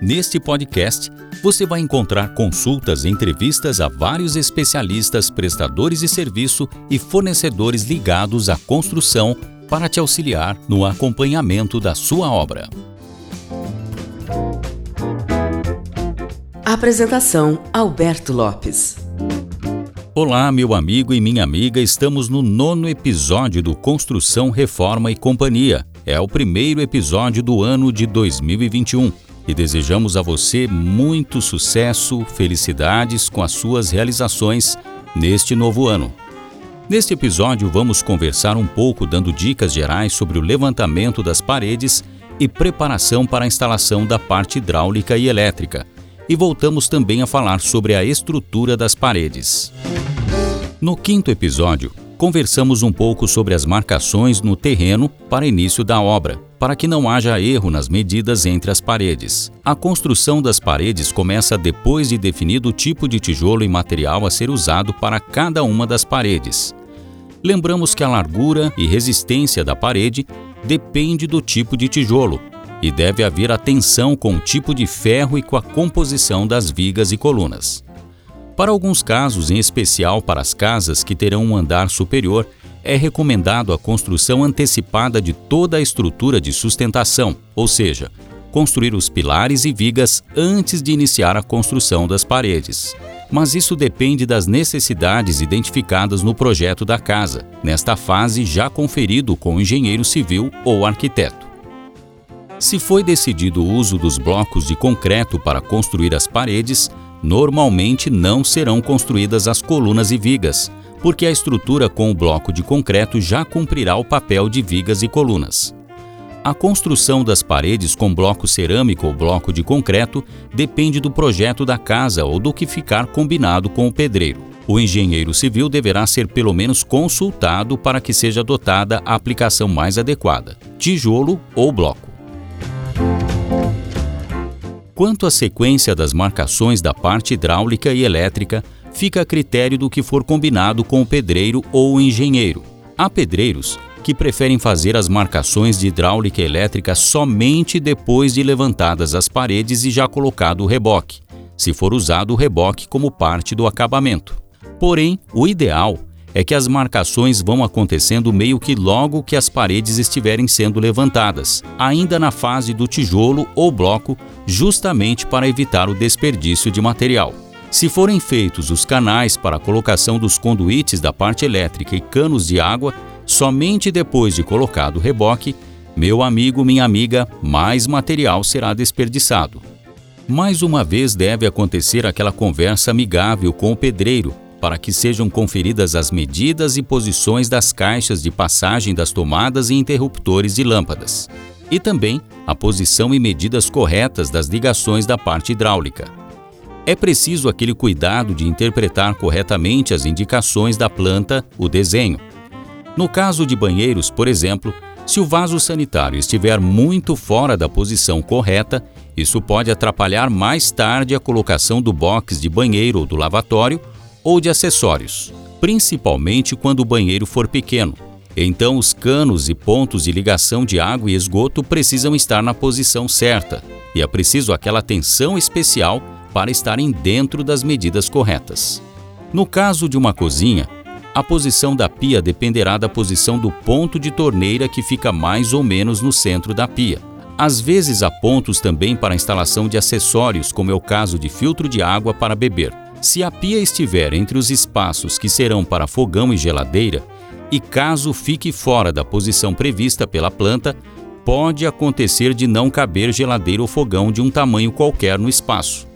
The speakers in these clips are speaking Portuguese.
Neste podcast, você vai encontrar consultas e entrevistas a vários especialistas, prestadores de serviço e fornecedores ligados à construção para te auxiliar no acompanhamento da sua obra. Apresentação: Alberto Lopes. Olá, meu amigo e minha amiga, estamos no nono episódio do Construção, Reforma e Companhia. É o primeiro episódio do ano de 2021 e desejamos a você muito sucesso, felicidades com as suas realizações neste novo ano. Neste episódio, vamos conversar um pouco dando dicas gerais sobre o levantamento das paredes e preparação para a instalação da parte hidráulica e elétrica. E voltamos também a falar sobre a estrutura das paredes. No quinto episódio, conversamos um pouco sobre as marcações no terreno para início da obra para que não haja erro nas medidas entre as paredes. A construção das paredes começa depois de definido o tipo de tijolo e material a ser usado para cada uma das paredes. Lembramos que a largura e resistência da parede depende do tipo de tijolo e deve haver atenção com o tipo de ferro e com a composição das vigas e colunas. Para alguns casos, em especial para as casas que terão um andar superior, é recomendado a construção antecipada de toda a estrutura de sustentação, ou seja, construir os pilares e vigas antes de iniciar a construção das paredes. Mas isso depende das necessidades identificadas no projeto da casa, nesta fase já conferido com o engenheiro civil ou arquiteto. Se foi decidido o uso dos blocos de concreto para construir as paredes, normalmente não serão construídas as colunas e vigas, porque a estrutura com o bloco de concreto já cumprirá o papel de vigas e colunas. A construção das paredes com bloco cerâmico ou bloco de concreto depende do projeto da casa ou do que ficar combinado com o pedreiro. O engenheiro civil deverá ser pelo menos consultado para que seja adotada a aplicação mais adequada, tijolo ou bloco. Quanto à sequência das marcações da parte hidráulica e elétrica, fica a critério do que for combinado com o pedreiro ou o engenheiro. Há pedreiros que preferem fazer as marcações de hidráulica elétrica somente depois de levantadas as paredes e já colocado o reboque, se for usado o reboque como parte do acabamento. Porém, o ideal é que as marcações vão acontecendo meio que logo que as paredes estiverem sendo levantadas, ainda na fase do tijolo ou bloco, justamente para evitar o desperdício de material. Se forem feitos os canais para a colocação dos conduítes da parte elétrica e canos de água, somente depois de colocado o reboque, meu amigo, minha amiga, mais material será desperdiçado. Mais uma vez deve acontecer aquela conversa amigável com o pedreiro, para que sejam conferidas as medidas e posições das caixas de passagem das tomadas e interruptores de lâmpadas, e também a posição e medidas corretas das ligações da parte hidráulica é preciso aquele cuidado de interpretar corretamente as indicações da planta, o desenho. No caso de banheiros, por exemplo, se o vaso sanitário estiver muito fora da posição correta, isso pode atrapalhar mais tarde a colocação do box de banheiro ou do lavatório ou de acessórios, principalmente quando o banheiro for pequeno. Então, os canos e pontos de ligação de água e esgoto precisam estar na posição certa, e é preciso aquela atenção especial para estarem dentro das medidas corretas. No caso de uma cozinha, a posição da pia dependerá da posição do ponto de torneira que fica mais ou menos no centro da pia. Às vezes há pontos também para a instalação de acessórios, como é o caso de filtro de água para beber. Se a pia estiver entre os espaços que serão para fogão e geladeira, e caso fique fora da posição prevista pela planta, pode acontecer de não caber geladeira ou fogão de um tamanho qualquer no espaço.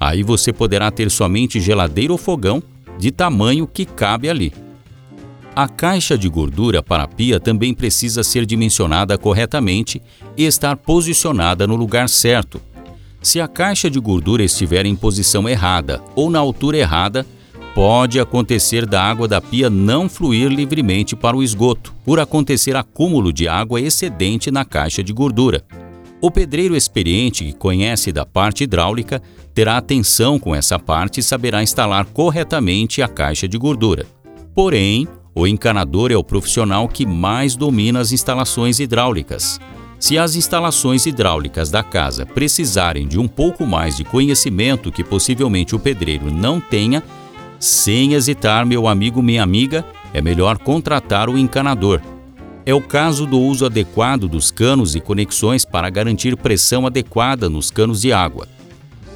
Aí você poderá ter somente geladeira ou fogão de tamanho que cabe ali. A caixa de gordura para a pia também precisa ser dimensionada corretamente e estar posicionada no lugar certo. Se a caixa de gordura estiver em posição errada ou na altura errada, pode acontecer da água da pia não fluir livremente para o esgoto, por acontecer acúmulo de água excedente na caixa de gordura. O pedreiro experiente que conhece da parte hidráulica terá atenção com essa parte e saberá instalar corretamente a caixa de gordura. Porém, o encanador é o profissional que mais domina as instalações hidráulicas. Se as instalações hidráulicas da casa precisarem de um pouco mais de conhecimento que possivelmente o pedreiro não tenha, sem hesitar, meu amigo, minha amiga, é melhor contratar o encanador. É o caso do uso adequado dos canos e conexões para garantir pressão adequada nos canos de água.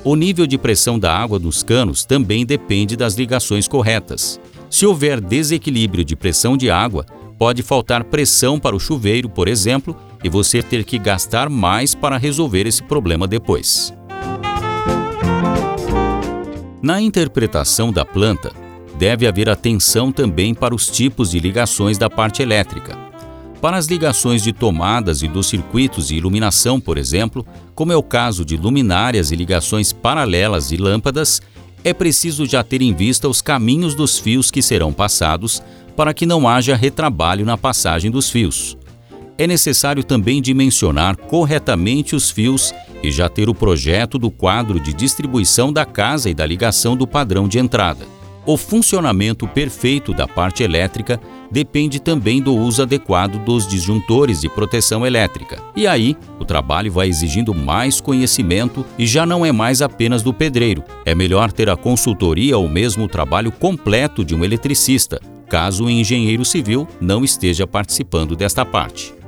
O nível de pressão da água dos canos também depende das ligações corretas. Se houver desequilíbrio de pressão de água, pode faltar pressão para o chuveiro, por exemplo, e você ter que gastar mais para resolver esse problema depois. Na interpretação da planta, deve haver atenção também para os tipos de ligações da parte elétrica. Para as ligações de tomadas e dos circuitos de iluminação, por exemplo, como é o caso de luminárias e ligações paralelas de lâmpadas, é preciso já ter em vista os caminhos dos fios que serão passados para que não haja retrabalho na passagem dos fios. É necessário também dimensionar corretamente os fios e já ter o projeto do quadro de distribuição da casa e da ligação do padrão de entrada. O funcionamento perfeito da parte elétrica depende também do uso adequado dos disjuntores de proteção elétrica. E aí, o trabalho vai exigindo mais conhecimento e já não é mais apenas do pedreiro. É melhor ter a consultoria ou mesmo o trabalho completo de um eletricista, caso o engenheiro civil não esteja participando desta parte.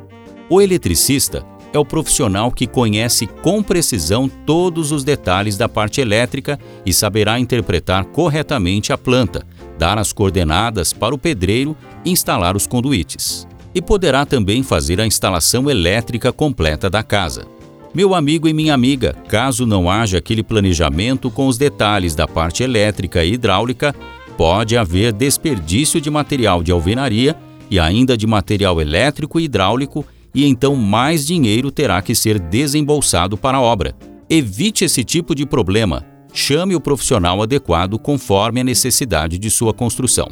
O eletricista é o profissional que conhece com precisão todos os detalhes da parte elétrica e saberá interpretar corretamente a planta, dar as coordenadas para o pedreiro instalar os conduítes. E poderá também fazer a instalação elétrica completa da casa. Meu amigo e minha amiga, caso não haja aquele planejamento com os detalhes da parte elétrica e hidráulica, pode haver desperdício de material de alvenaria e ainda de material elétrico e hidráulico e então mais dinheiro terá que ser desembolsado para a obra. Evite esse tipo de problema. Chame o profissional adequado conforme a necessidade de sua construção.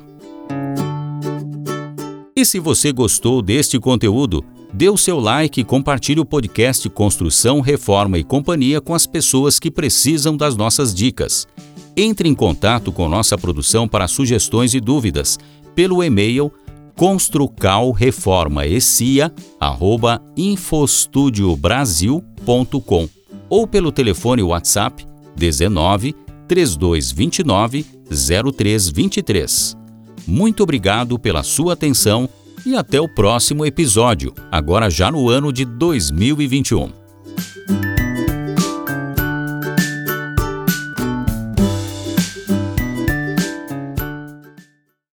E se você gostou deste conteúdo, dê o seu like e compartilhe o podcast Construção, Reforma e Companhia com as pessoas que precisam das nossas dicas. Entre em contato com nossa produção para sugestões e dúvidas pelo e-mail construcalreformaecia@infostudiobrasil.com ou pelo telefone WhatsApp 19 3229 0323. Muito obrigado pela sua atenção e até o próximo episódio, agora já no ano de 2021.